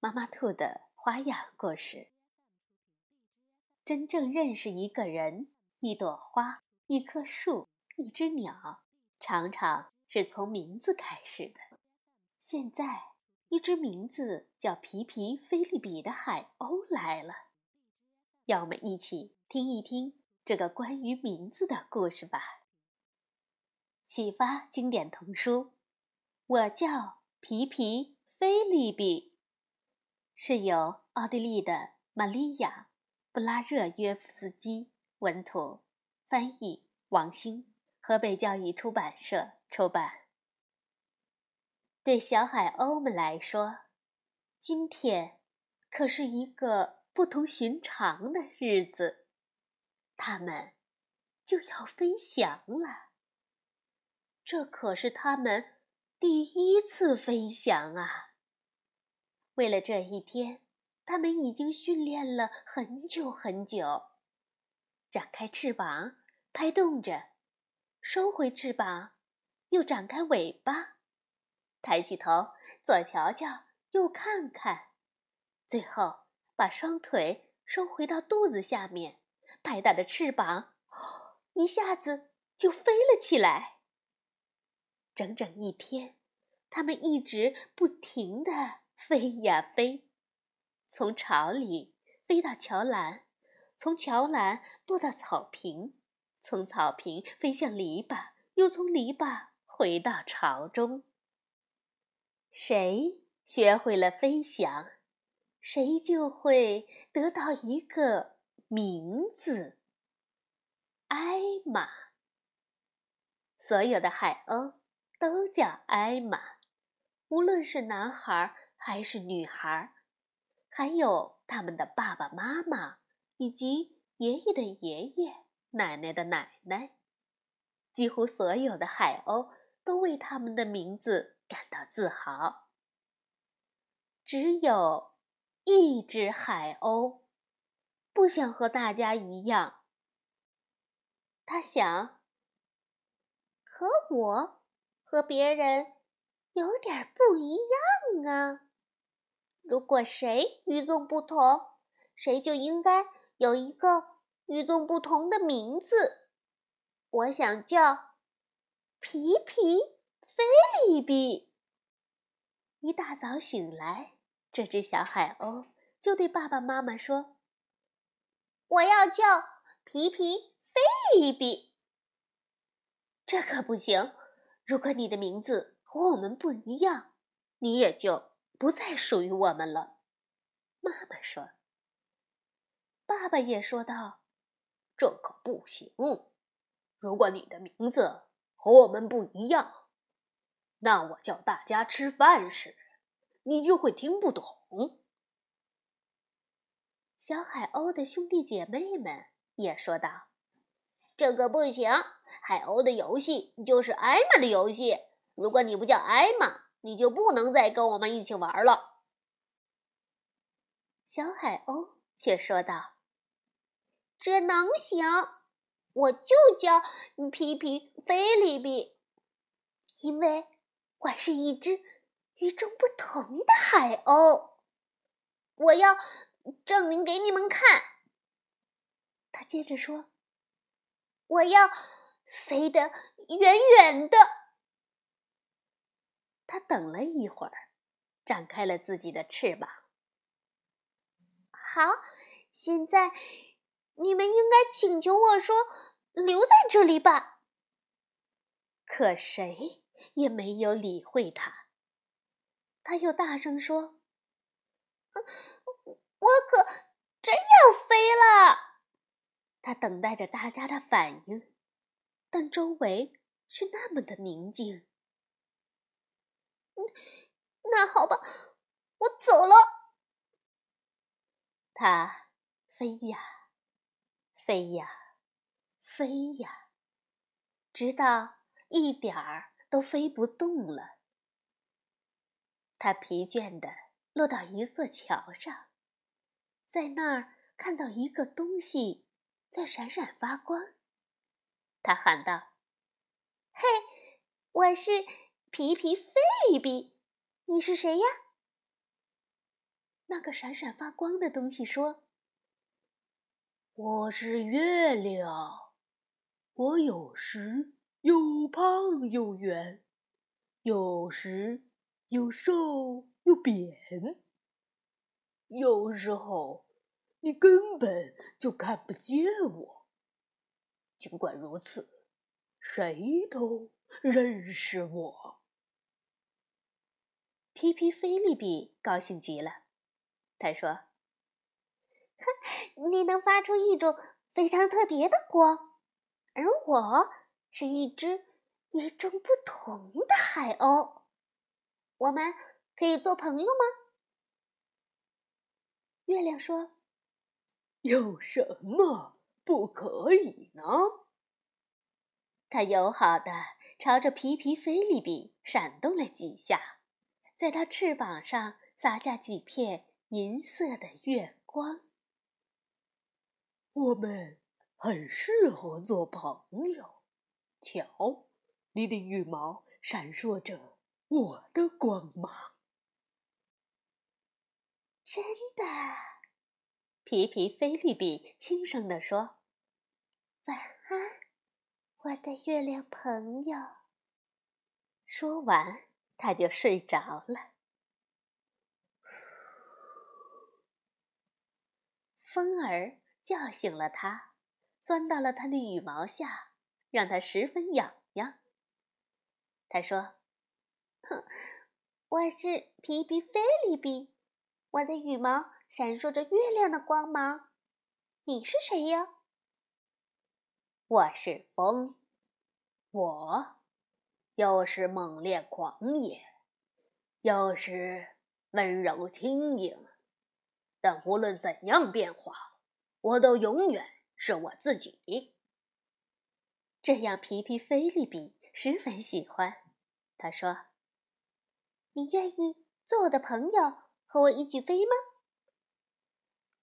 妈妈兔的花样故事。真正认识一个人、一朵花、一棵树、一只鸟，常常是从名字开始的。现在，一只名字叫皮皮菲利比的海鸥来了，让我们一起听一听这个关于名字的故事吧。启发经典童书，我叫皮皮菲利比。是由奥地利的玛利亚·布拉热约夫斯基文图，翻译王星，河北教育出版社出版。对小海鸥们来说，今天可是一个不同寻常的日子，它们就要飞翔了。这可是它们第一次飞翔啊！为了这一天，他们已经训练了很久很久。展开翅膀，拍动着；收回翅膀，又展开尾巴；抬起头，左瞧瞧，右看看；最后把双腿收回到肚子下面，拍打着翅膀，一下子就飞了起来。整整一天，他们一直不停地。飞呀飞，从巢里飞到桥栏，从桥栏落到草坪，从草坪飞向篱笆，又从篱笆回到巢中。谁学会了飞翔，谁就会得到一个名字——艾玛。所有的海鸥都叫艾玛，无论是男孩。还是女孩，还有他们的爸爸妈妈，以及爷爷的爷爷、奶奶的奶奶。几乎所有的海鸥都为他们的名字感到自豪。只有一只海鸥不想和大家一样。他想，可我和别人有点不一样啊。如果谁与众不同，谁就应该有一个与众不同的名字。我想叫皮皮菲利比。一大早醒来，这只小海鸥就对爸爸妈妈说：“我要叫皮皮菲利比。”这可不行！如果你的名字和我们不一样，你也就……不再属于我们了，妈妈说。爸爸也说道：“这可不行。如果你的名字和我们不一样，那我叫大家吃饭时，你就会听不懂。”小海鸥的兄弟姐妹们也说道：“这个不行。海鸥的游戏就是艾玛的游戏。如果你不叫艾玛。”你就不能再跟我们一起玩了。”小海鸥却说道，“这能行？我就叫皮皮菲利比，因为我是一只与众不同的海鸥。我要证明给你们看。”他接着说，“我要飞得远远的。”他等了一会儿，展开了自己的翅膀。好，现在你们应该请求我说：“留在这里吧。”可谁也没有理会他。他又大声说：“我可真要飞了！”他等待着大家的反应，但周围是那么的宁静。那好吧，我走了。它飞呀，飞呀，飞呀，直到一点儿都飞不动了。它疲倦地落到一座桥上，在那儿看到一个东西在闪闪发光。他喊道：“嘿，我是皮皮菲利比，你是谁呀？”那个闪闪发光的东西说：“我是月亮，我有时又胖又圆，有时又瘦又扁，有时候你根本就看不见我。尽管如此，谁都认识我。”皮皮菲利比高兴极了。他说：“哼，你能发出一种非常特别的光，而我是一只与众不同的海鸥。我们可以做朋友吗？”月亮说：“有什么不可以呢？”他友好的朝着皮皮菲利比闪动了几下，在他翅膀上撒下几片。银色的月光，我们很适合做朋友。瞧，你的羽毛闪烁着我的光芒。真的，皮皮菲利比轻声地说：“晚安，我的月亮朋友。”说完，他就睡着了。风儿叫醒了他，钻到了他的羽毛下，让他十分痒痒。他说：“哼，我是皮皮菲利比，我的羽毛闪烁着月亮的光芒。你是谁呀？”“我是风，我又是猛烈狂野，又是温柔轻盈。”但无论怎样变化，我都永远是我自己。这样，皮皮菲利比十分喜欢。他说：“你愿意做我的朋友，和我一起飞吗？”“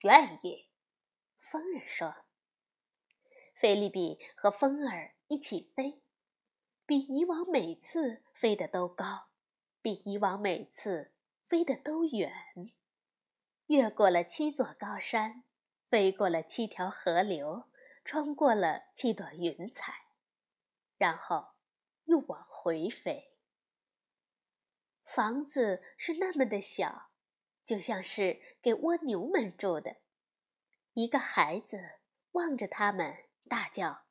愿意。”风儿说。菲利比和风儿一起飞，比以往每次飞得都高，比以往每次飞得都远。越过了七座高山，飞过了七条河流，穿过了七朵云彩，然后又往回飞。房子是那么的小，就像是给蜗牛们住的。一个孩子望着他们，大叫：“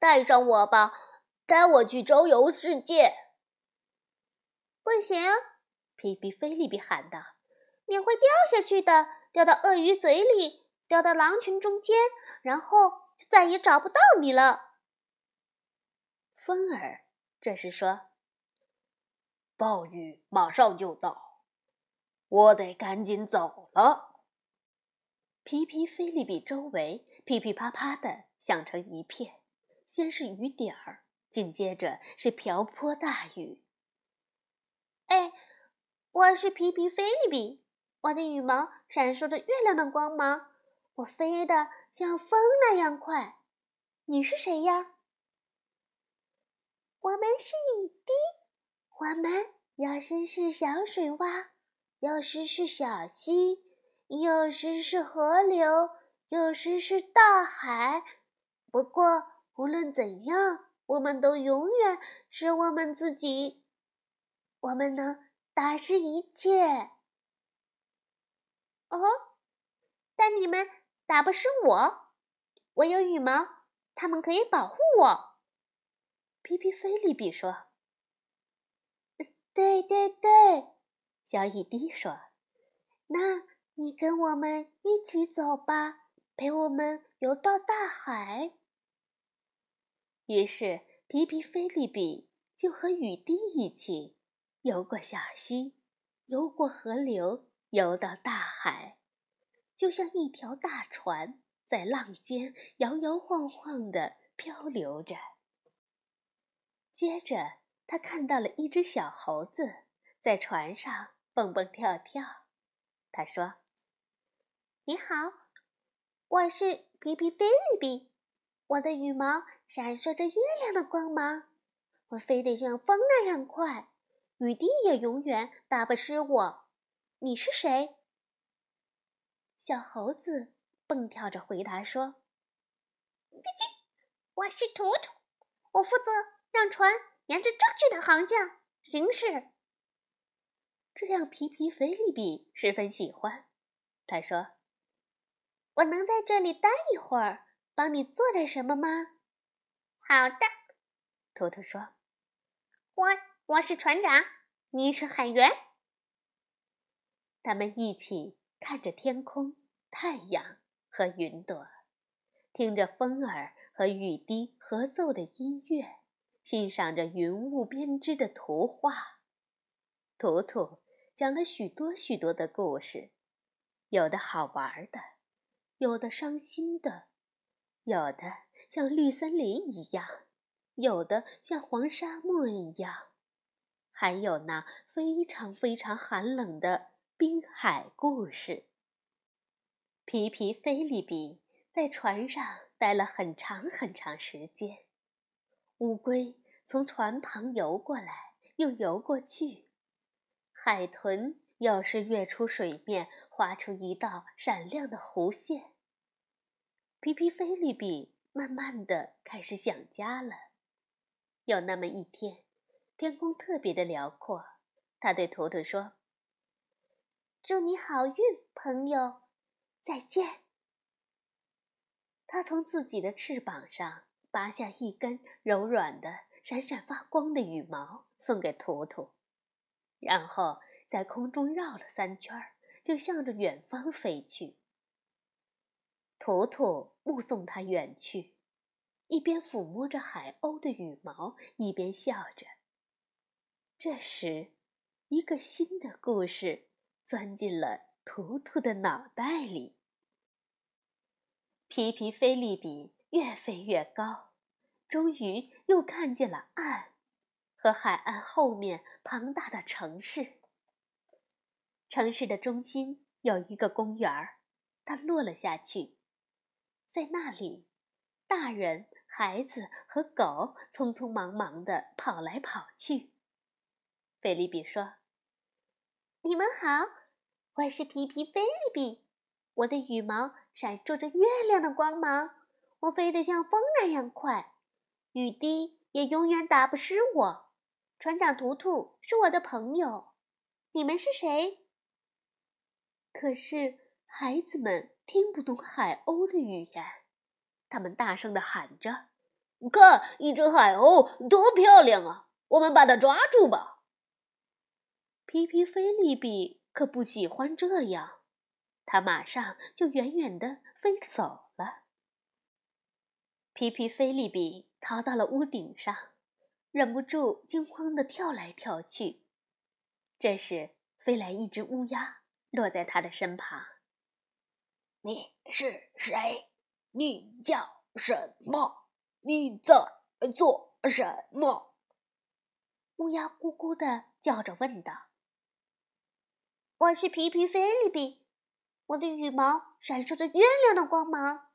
带上我吧，带我去周游世界！”不行，皮皮菲利比喊道。你会掉下去的，掉到鳄鱼嘴里，掉到狼群中间，然后就再也找不到你了。风儿这时说：“暴雨马上就到，我得赶紧走了。”皮皮菲利比周围噼噼啪啪的响成一片，先是雨点儿，紧接着是瓢泼大雨。哎，我是皮皮菲利比。我的羽毛闪烁着月亮的光芒，我飞得像风那样快。你是谁呀？我们是雨滴，我们有时是小水洼，有时是小溪，有时是河流，有时是大海。不过无论怎样，我们都永远是我们自己。我们能打湿一切。哦，但你们打不湿我，我有羽毛，它们可以保护我。皮皮菲利比说：“对对对。”小雨滴说：“那你跟我们一起走吧，陪我们游到大海。”于是皮皮菲利比就和雨滴一起游过小溪，游过河流。游到大海，就像一条大船在浪尖摇摇晃晃地漂流着。接着，他看到了一只小猴子在船上蹦蹦跳跳。他说：“你好，我是皮皮菲利比，我的羽毛闪烁着月亮的光芒，我飞得像风那样快，雨滴也永远打不湿我。你是谁？”小猴子蹦跳着回答说：“我是图图，我负责让船沿着正确的航向行驶。”这让皮皮菲利比十分喜欢。他说：“我能在这里待一会儿，帮你做点什么吗？”“好的。”图图说。“我我是船长，你是海员。”他们一起看着天空、太阳和云朵，听着风儿和雨滴合奏的音乐，欣赏着云雾编织的图画。图图。讲了许多许多的故事，有的好玩的，有的伤心的，有的像绿森林一样，有的像黄沙漠一样，还有那非常非常寒冷的滨海故事。皮皮菲利比在船上待了很长很长时间，乌龟从船旁游过来，又游过去。海豚有时跃出水面，划出一道闪亮的弧线。皮皮菲利比慢慢的开始想家了。有那么一天，天空特别的辽阔，他对图图说：“祝你好运，朋友，再见。”他从自己的翅膀上拔下一根柔软的、闪闪发光的羽毛，送给图图。然后在空中绕了三圈，就向着远方飞去。图图目送他远去，一边抚摸着海鸥的羽毛，一边笑着。这时，一个新的故事钻进了图图的脑袋里。皮皮菲利比越飞越高，终于又看见了岸。和海岸后面庞大的城市。城市的中心有一个公园儿，它落了下去。在那里，大人、孩子和狗匆匆忙忙地跑来跑去。菲利比说：“你们好，我是皮皮菲利比，我的羽毛闪烁着月亮的光芒，我飞得像风那样快，雨滴也永远打不湿我。”船长图图是我的朋友，你们是谁？可是孩子们听不懂海鸥的语言，他们大声的喊着：“看，一只海鸥，多漂亮啊！我们把它抓住吧！”皮皮菲利比可不喜欢这样，他马上就远远的飞走了。皮皮菲利比逃到了屋顶上。忍不住惊慌地跳来跳去。这时，飞来一只乌鸦，落在他的身旁。“你是谁？你叫什么？你在做什么？”乌鸦咕咕的叫着问道。“我是皮皮菲利比，我的羽毛闪烁着月亮的光芒，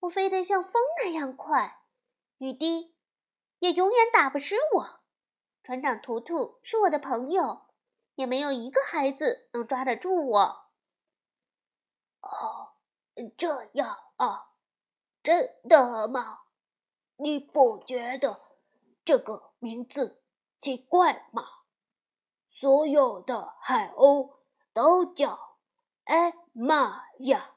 我飞得像风那样快，雨滴。”也永远打不湿我。船长图图是我的朋友，也没有一个孩子能抓得住我。哦，这样啊，真的吗？你不觉得这个名字奇怪吗？所有的海鸥都叫艾玛呀。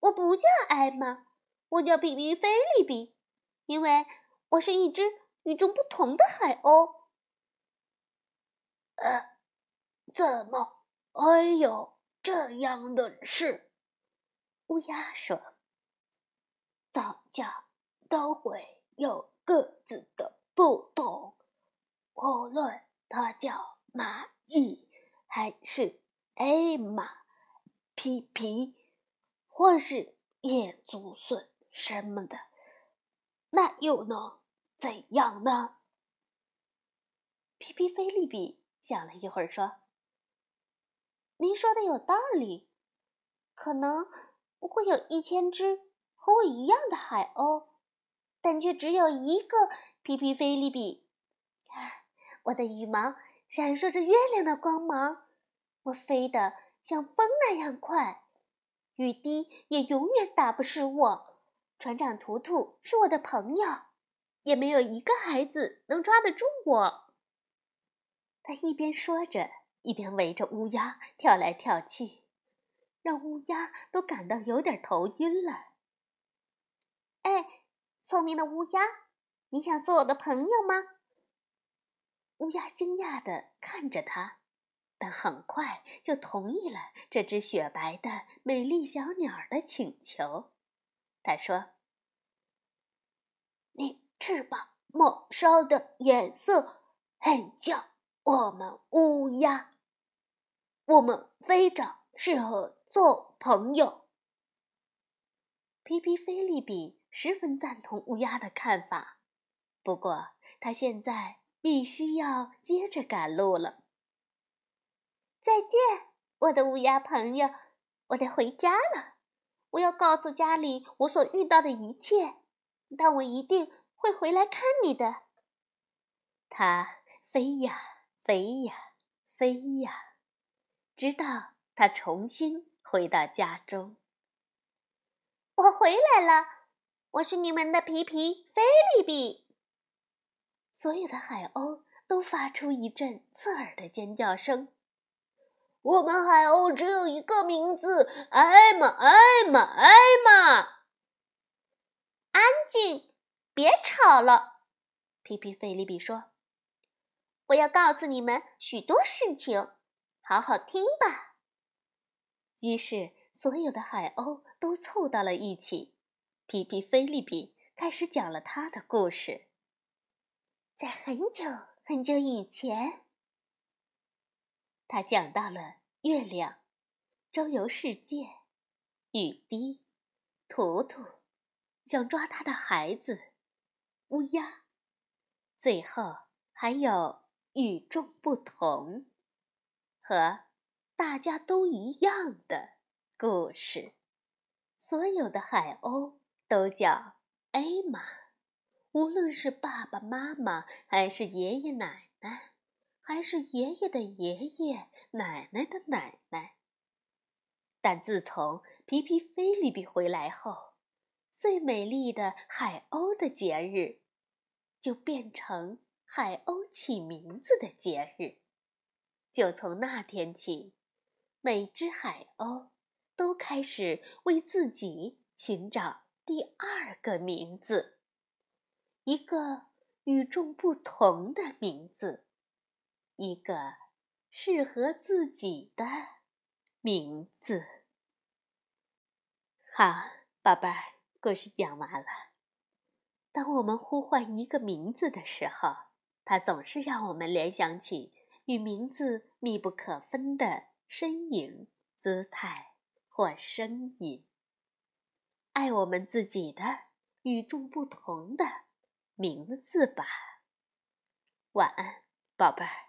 我不叫艾玛，我叫比比菲利比，因为。我是一只与众不同的海鸥。呃，怎么会有这样的事？乌鸦说：“大家都会有各自的不同，无论它叫蚂蚁还是艾玛，皮皮，或是野竹笋什么的，那又能怎样呢？皮皮菲利比想了一会儿，说：“您说的有道理，可能会有一千只和我一样的海鸥，但却只有一个皮皮菲利比。我的羽毛闪烁着月亮的光芒，我飞得像风那样快，雨滴也永远打不湿我。船长图图是我的朋友，也没有一个孩子能抓得住我。”他一边说着，一边围着乌鸦跳来跳去，让乌鸦都感到有点头晕了。哎，聪明的乌鸦，你想做我的朋友吗？乌鸦惊讶地看着他，但很快就同意了这只雪白的美丽小鸟的请求。他说：“你翅膀末梢的颜色很像。”我们乌鸦，我们非常适合做朋友。皮皮菲利比十分赞同乌鸦的看法，不过他现在必须要接着赶路了。再见，我的乌鸦朋友，我得回家了。我要告诉家里我所遇到的一切，但我一定会回来看你的。他飞呀。飞呀，飞呀，直到他重新回到家中。我回来了，我是你们的皮皮菲利比。所有的海鸥都发出一阵刺耳的尖叫声。我们海鸥只有一个名字，艾玛，艾玛，艾玛。安静，别吵了，皮皮菲利比说。我要告诉你们许多事情，好好听吧。于是，所有的海鸥都凑到了一起。皮皮菲利比开始讲了他的故事。在很久很久以前，他讲到了月亮、周游世界、雨滴、图图想抓他的孩子、乌鸦，最后还有。与众不同，和大家都一样的故事。所有的海鸥都叫艾玛，无论是爸爸妈妈，还是爷爷奶奶，还是爷爷的爷爷奶奶的奶奶。但自从皮皮菲利比回来后，最美丽的海鸥的节日就变成。海鸥起名字的节日，就从那天起，每只海鸥都开始为自己寻找第二个名字，一个与众不同的名字，一个适合自己的名字。好，宝贝儿，故事讲完了。当我们呼唤一个名字的时候，它总是让我们联想起与名字密不可分的身影、姿态或声音。爱我们自己的与众不同的名字吧。晚安，宝贝儿。